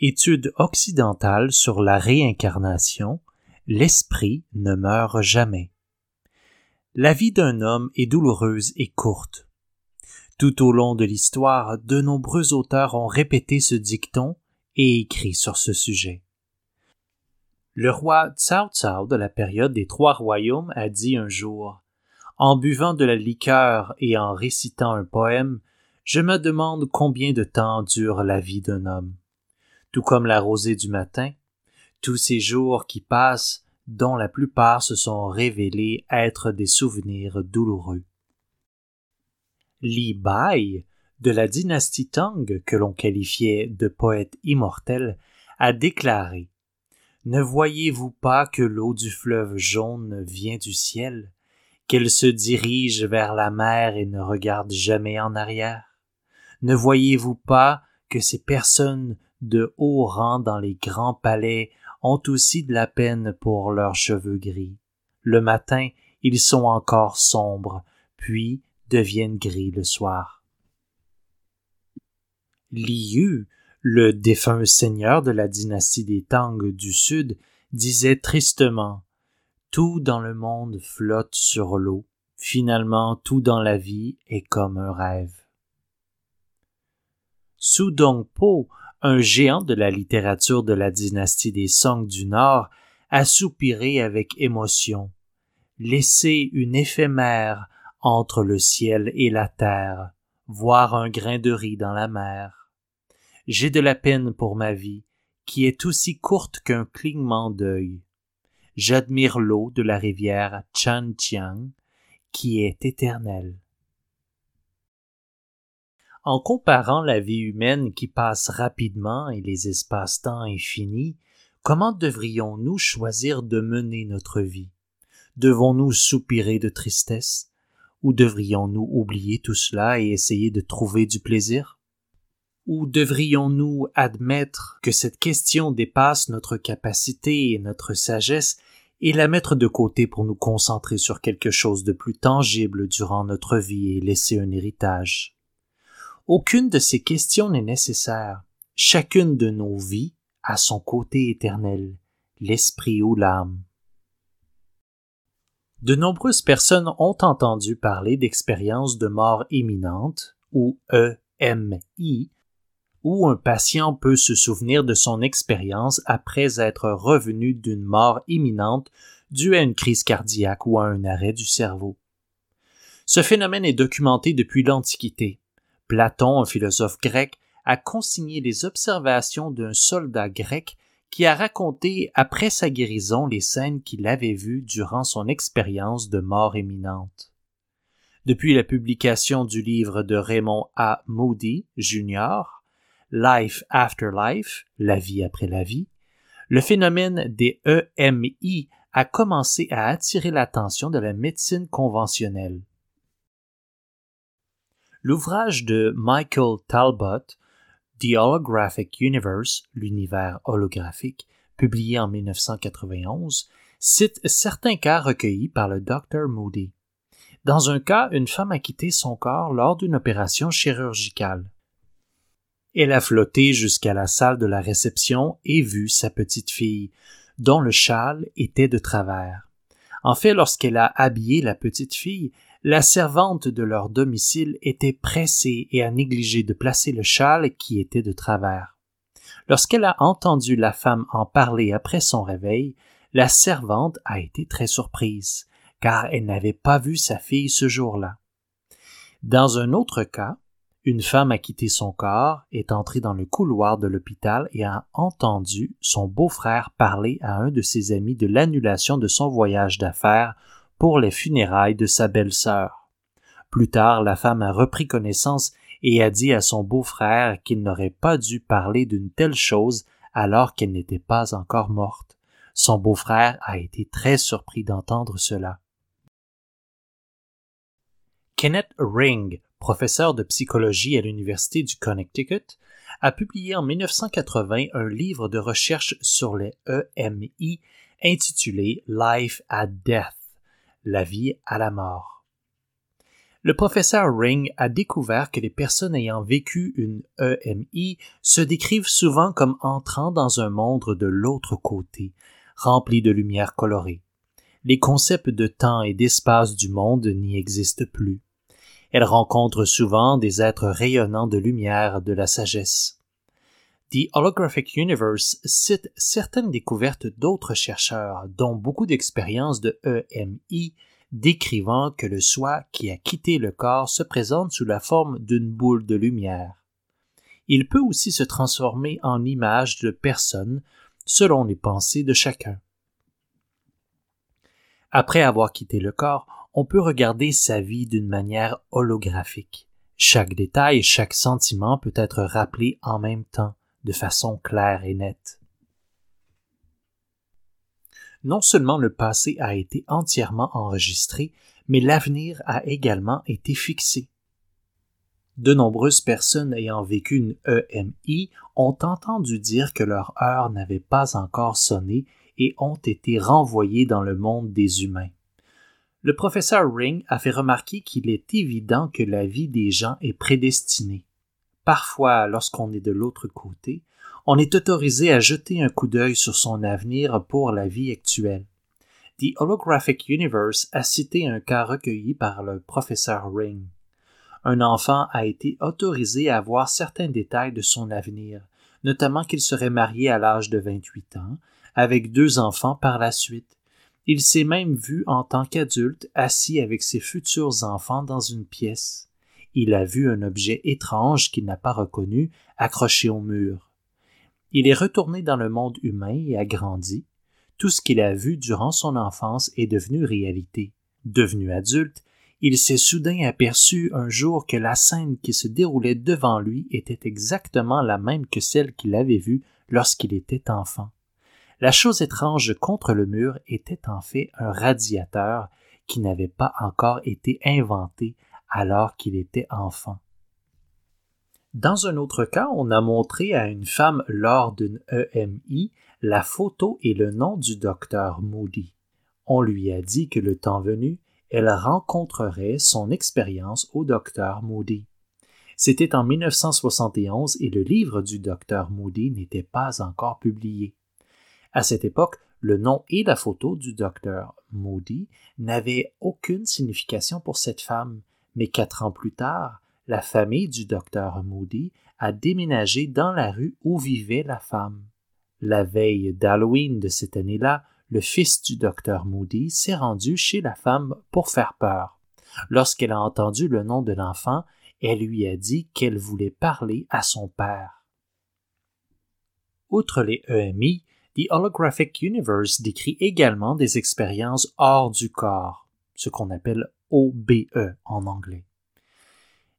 Étude occidentale sur la réincarnation, l'esprit ne meurt jamais. La vie d'un homme est douloureuse et courte. Tout au long de l'histoire, de nombreux auteurs ont répété ce dicton et écrit sur ce sujet. Le roi Tsao Tsao de la période des Trois Royaumes a dit un jour En buvant de la liqueur et en récitant un poème, je me demande combien de temps dure la vie d'un homme tout comme la rosée du matin, tous ces jours qui passent, dont la plupart se sont révélés être des souvenirs douloureux. Li Bai, de la dynastie Tang que l'on qualifiait de poète immortel, a déclaré Ne voyez-vous pas que l'eau du fleuve jaune vient du ciel, qu'elle se dirige vers la mer et ne regarde jamais en arrière? Ne voyez-vous pas que ces personnes de haut rang dans les grands palais ont aussi de la peine pour leurs cheveux gris. Le matin, ils sont encore sombres, puis deviennent gris le soir. Liu, le défunt seigneur de la dynastie des Tang du Sud, disait tristement Tout dans le monde flotte sur l'eau. Finalement, tout dans la vie est comme un rêve. Su Dongpo un géant de la littérature de la dynastie des Song du Nord, a soupiré avec émotion. Laisser une éphémère entre le ciel et la terre, voir un grain de riz dans la mer. J'ai de la peine pour ma vie, qui est aussi courte qu'un clignement d'œil. J'admire l'eau de la rivière Chanjiang, qui est éternelle. En comparant la vie humaine qui passe rapidement et les espaces-temps infinis, comment devrions-nous choisir de mener notre vie? Devons-nous soupirer de tristesse? Ou devrions-nous oublier tout cela et essayer de trouver du plaisir? Ou devrions-nous admettre que cette question dépasse notre capacité et notre sagesse et la mettre de côté pour nous concentrer sur quelque chose de plus tangible durant notre vie et laisser un héritage? Aucune de ces questions n'est nécessaire. Chacune de nos vies a son côté éternel, l'esprit ou l'âme. De nombreuses personnes ont entendu parler d'expériences de mort imminente, ou EMI, où un patient peut se souvenir de son expérience après être revenu d'une mort imminente due à une crise cardiaque ou à un arrêt du cerveau. Ce phénomène est documenté depuis l'Antiquité. Platon, un philosophe grec, a consigné les observations d'un soldat grec qui a raconté après sa guérison les scènes qu'il avait vues durant son expérience de mort imminente. Depuis la publication du livre de Raymond A. Moody, Jr., Life After Life, la vie après la vie, le phénomène des EMI a commencé à attirer l'attention de la médecine conventionnelle. L'ouvrage de Michael Talbot, The Holographic Universe, l'univers holographique, publié en 1991, cite certains cas recueillis par le Dr. Moody. Dans un cas, une femme a quitté son corps lors d'une opération chirurgicale. Elle a flotté jusqu'à la salle de la réception et vu sa petite fille, dont le châle était de travers. En fait, lorsqu'elle a habillé la petite fille, la servante de leur domicile était pressée et a négligé de placer le châle qui était de travers. Lorsqu'elle a entendu la femme en parler après son réveil, la servante a été très surprise, car elle n'avait pas vu sa fille ce jour-là. Dans un autre cas, une femme a quitté son corps, est entrée dans le couloir de l'hôpital et a entendu son beau-frère parler à un de ses amis de l'annulation de son voyage d'affaires pour les funérailles de sa belle-sœur. Plus tard, la femme a repris connaissance et a dit à son beau-frère qu'il n'aurait pas dû parler d'une telle chose alors qu'elle n'était pas encore morte. Son beau-frère a été très surpris d'entendre cela. Kenneth Ring, professeur de psychologie à l'Université du Connecticut, a publié en 1980 un livre de recherche sur les EMI intitulé Life at Death, la vie à la mort. Le professeur Ring a découvert que les personnes ayant vécu une EMI se décrivent souvent comme entrant dans un monde de l'autre côté, rempli de lumière colorée. Les concepts de temps et d'espace du monde n'y existent plus. Elle rencontre souvent des êtres rayonnants de lumière de la sagesse. The Holographic Universe cite certaines découvertes d'autres chercheurs, dont beaucoup d'expériences de EMI, décrivant que le soi qui a quitté le corps se présente sous la forme d'une boule de lumière. Il peut aussi se transformer en image de personnes selon les pensées de chacun. Après avoir quitté le corps, on peut regarder sa vie d'une manière holographique. Chaque détail, chaque sentiment peut être rappelé en même temps, de façon claire et nette. Non seulement le passé a été entièrement enregistré, mais l'avenir a également été fixé. De nombreuses personnes ayant vécu une EMI ont entendu dire que leur heure n'avait pas encore sonné et ont été renvoyées dans le monde des humains. Le professeur Ring a fait remarquer qu'il est évident que la vie des gens est prédestinée. Parfois, lorsqu'on est de l'autre côté, on est autorisé à jeter un coup d'œil sur son avenir pour la vie actuelle. The Holographic Universe a cité un cas recueilli par le professeur Ring. Un enfant a été autorisé à voir certains détails de son avenir, notamment qu'il serait marié à l'âge de 28 ans, avec deux enfants par la suite, il s'est même vu en tant qu'adulte assis avec ses futurs enfants dans une pièce. Il a vu un objet étrange qu'il n'a pas reconnu accroché au mur. Il est retourné dans le monde humain et a grandi. Tout ce qu'il a vu durant son enfance est devenu réalité. Devenu adulte, il s'est soudain aperçu un jour que la scène qui se déroulait devant lui était exactement la même que celle qu'il avait vue lorsqu'il était enfant. La chose étrange contre le mur était en fait un radiateur qui n'avait pas encore été inventé alors qu'il était enfant. Dans un autre cas, on a montré à une femme lors d'une EMI la photo et le nom du docteur Moody. On lui a dit que le temps venu, elle rencontrerait son expérience au docteur Moody. C'était en 1971 et le livre du docteur Moody n'était pas encore publié. À cette époque, le nom et la photo du docteur Moody n'avaient aucune signification pour cette femme, mais quatre ans plus tard, la famille du docteur Moody a déménagé dans la rue où vivait la femme. La veille d'Halloween de cette année-là, le fils du docteur Moody s'est rendu chez la femme pour faire peur. Lorsqu'elle a entendu le nom de l'enfant, elle lui a dit qu'elle voulait parler à son père. Outre les EMI, The Holographic Universe décrit également des expériences hors du corps, ce qu'on appelle OBE en anglais.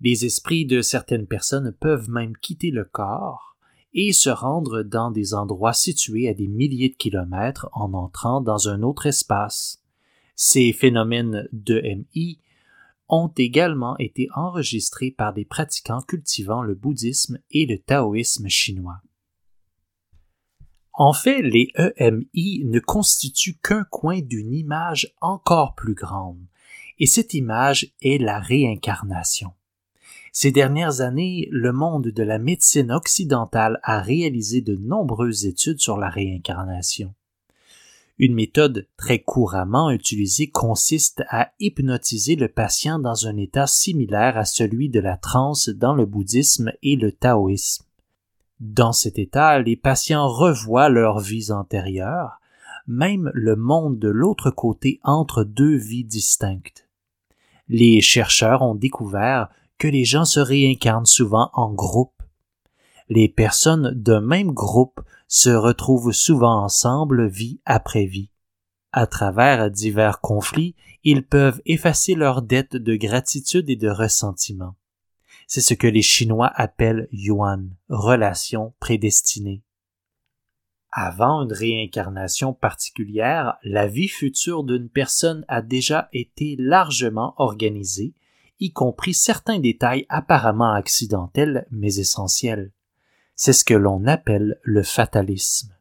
Les esprits de certaines personnes peuvent même quitter le corps et se rendre dans des endroits situés à des milliers de kilomètres en entrant dans un autre espace. Ces phénomènes d'EMI ont également été enregistrés par des pratiquants cultivant le bouddhisme et le taoïsme chinois. En fait, les EMI ne constituent qu'un coin d'une image encore plus grande, et cette image est la réincarnation. Ces dernières années, le monde de la médecine occidentale a réalisé de nombreuses études sur la réincarnation. Une méthode très couramment utilisée consiste à hypnotiser le patient dans un état similaire à celui de la transe dans le bouddhisme et le taoïsme. Dans cet état, les patients revoient leurs vies antérieures, même le monde de l'autre côté entre deux vies distinctes. Les chercheurs ont découvert que les gens se réincarnent souvent en groupe. Les personnes d'un même groupe se retrouvent souvent ensemble vie après vie. À travers divers conflits, ils peuvent effacer leurs dettes de gratitude et de ressentiment. C'est ce que les Chinois appellent yuan, relation prédestinée. Avant une réincarnation particulière, la vie future d'une personne a déjà été largement organisée, y compris certains détails apparemment accidentels mais essentiels. C'est ce que l'on appelle le fatalisme.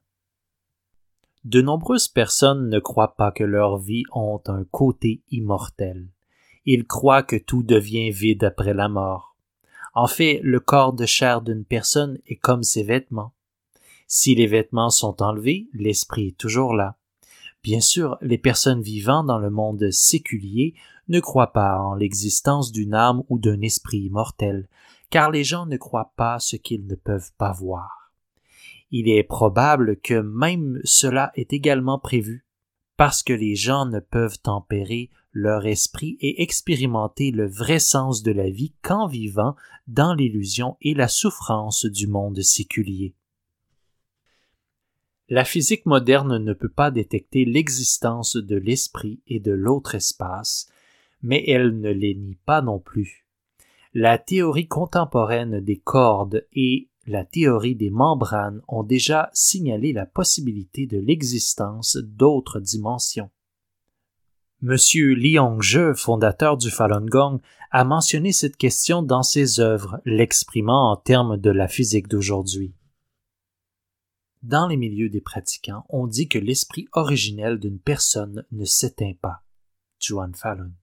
De nombreuses personnes ne croient pas que leur vie ont un côté immortel. Ils croient que tout devient vide après la mort. En fait, le corps de chair d'une personne est comme ses vêtements. Si les vêtements sont enlevés, l'esprit est toujours là. Bien sûr, les personnes vivant dans le monde séculier ne croient pas en l'existence d'une âme ou d'un esprit immortel, car les gens ne croient pas ce qu'ils ne peuvent pas voir. Il est probable que même cela est également prévu, parce que les gens ne peuvent tempérer leur esprit et expérimenter le vrai sens de la vie qu'en vivant dans l'illusion et la souffrance du monde séculier. La physique moderne ne peut pas détecter l'existence de l'esprit et de l'autre espace, mais elle ne les nie pas non plus. La théorie contemporaine des cordes et la théorie des membranes ont déjà signalé la possibilité de l'existence d'autres dimensions. Monsieur Li Hongzhe, fondateur du Falun Gong, a mentionné cette question dans ses œuvres, l'exprimant en termes de la physique d'aujourd'hui. Dans les milieux des pratiquants, on dit que l'esprit originel d'une personne ne s'éteint pas. Fallon.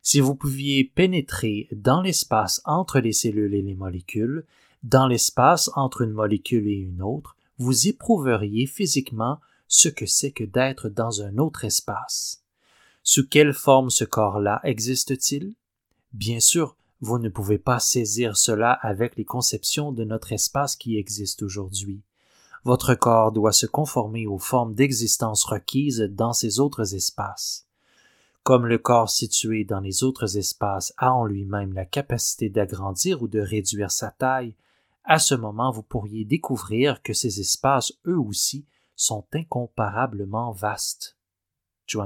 Si vous pouviez pénétrer dans l'espace entre les cellules et les molécules, dans l'espace entre une molécule et une autre, vous éprouveriez physiquement ce que c'est que d'être dans un autre espace. Sous quelle forme ce corps-là existe-t-il? Bien sûr, vous ne pouvez pas saisir cela avec les conceptions de notre espace qui existe aujourd'hui. Votre corps doit se conformer aux formes d'existence requises dans ces autres espaces. Comme le corps situé dans les autres espaces a en lui-même la capacité d'agrandir ou de réduire sa taille, à ce moment vous pourriez découvrir que ces espaces, eux aussi, sont incomparablement vastes.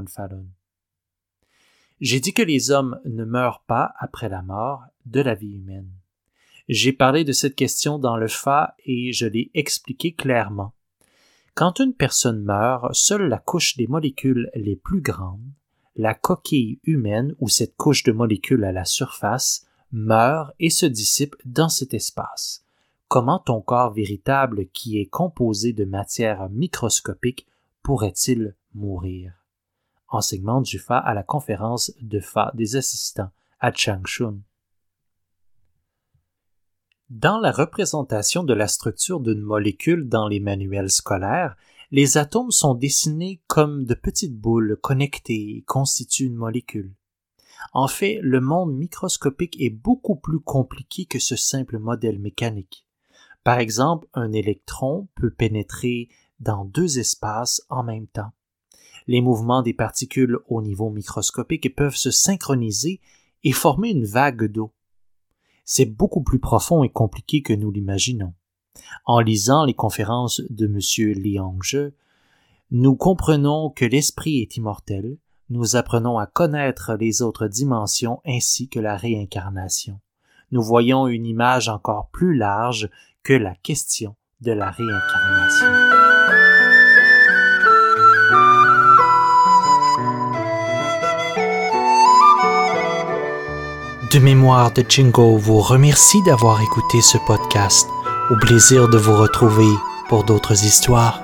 Fallon. J'ai dit que les hommes ne meurent pas après la mort de la vie humaine. J'ai parlé de cette question dans le Fa et je l'ai expliqué clairement. Quand une personne meurt, seule la couche des molécules les plus grandes, la coquille humaine ou cette couche de molécules à la surface, meurt et se dissipe dans cet espace. Comment ton corps véritable qui est composé de matière microscopique pourrait-il mourir? Enseignement du Fa à la conférence de Fa des assistants à Changchun. Dans la représentation de la structure d'une molécule dans les manuels scolaires, les atomes sont dessinés comme de petites boules connectées et constituent une molécule. En fait, le monde microscopique est beaucoup plus compliqué que ce simple modèle mécanique. Par exemple, un électron peut pénétrer dans deux espaces en même temps. Les mouvements des particules au niveau microscopique peuvent se synchroniser et former une vague d'eau c'est beaucoup plus profond et compliqué que nous l'imaginons. En lisant les conférences de M. Liangzhe, nous comprenons que l'esprit est immortel, nous apprenons à connaître les autres dimensions ainsi que la réincarnation. Nous voyons une image encore plus large que la question de la réincarnation. De mémoire de Jingo vous remercie d'avoir écouté ce podcast. Au plaisir de vous retrouver pour d'autres histoires.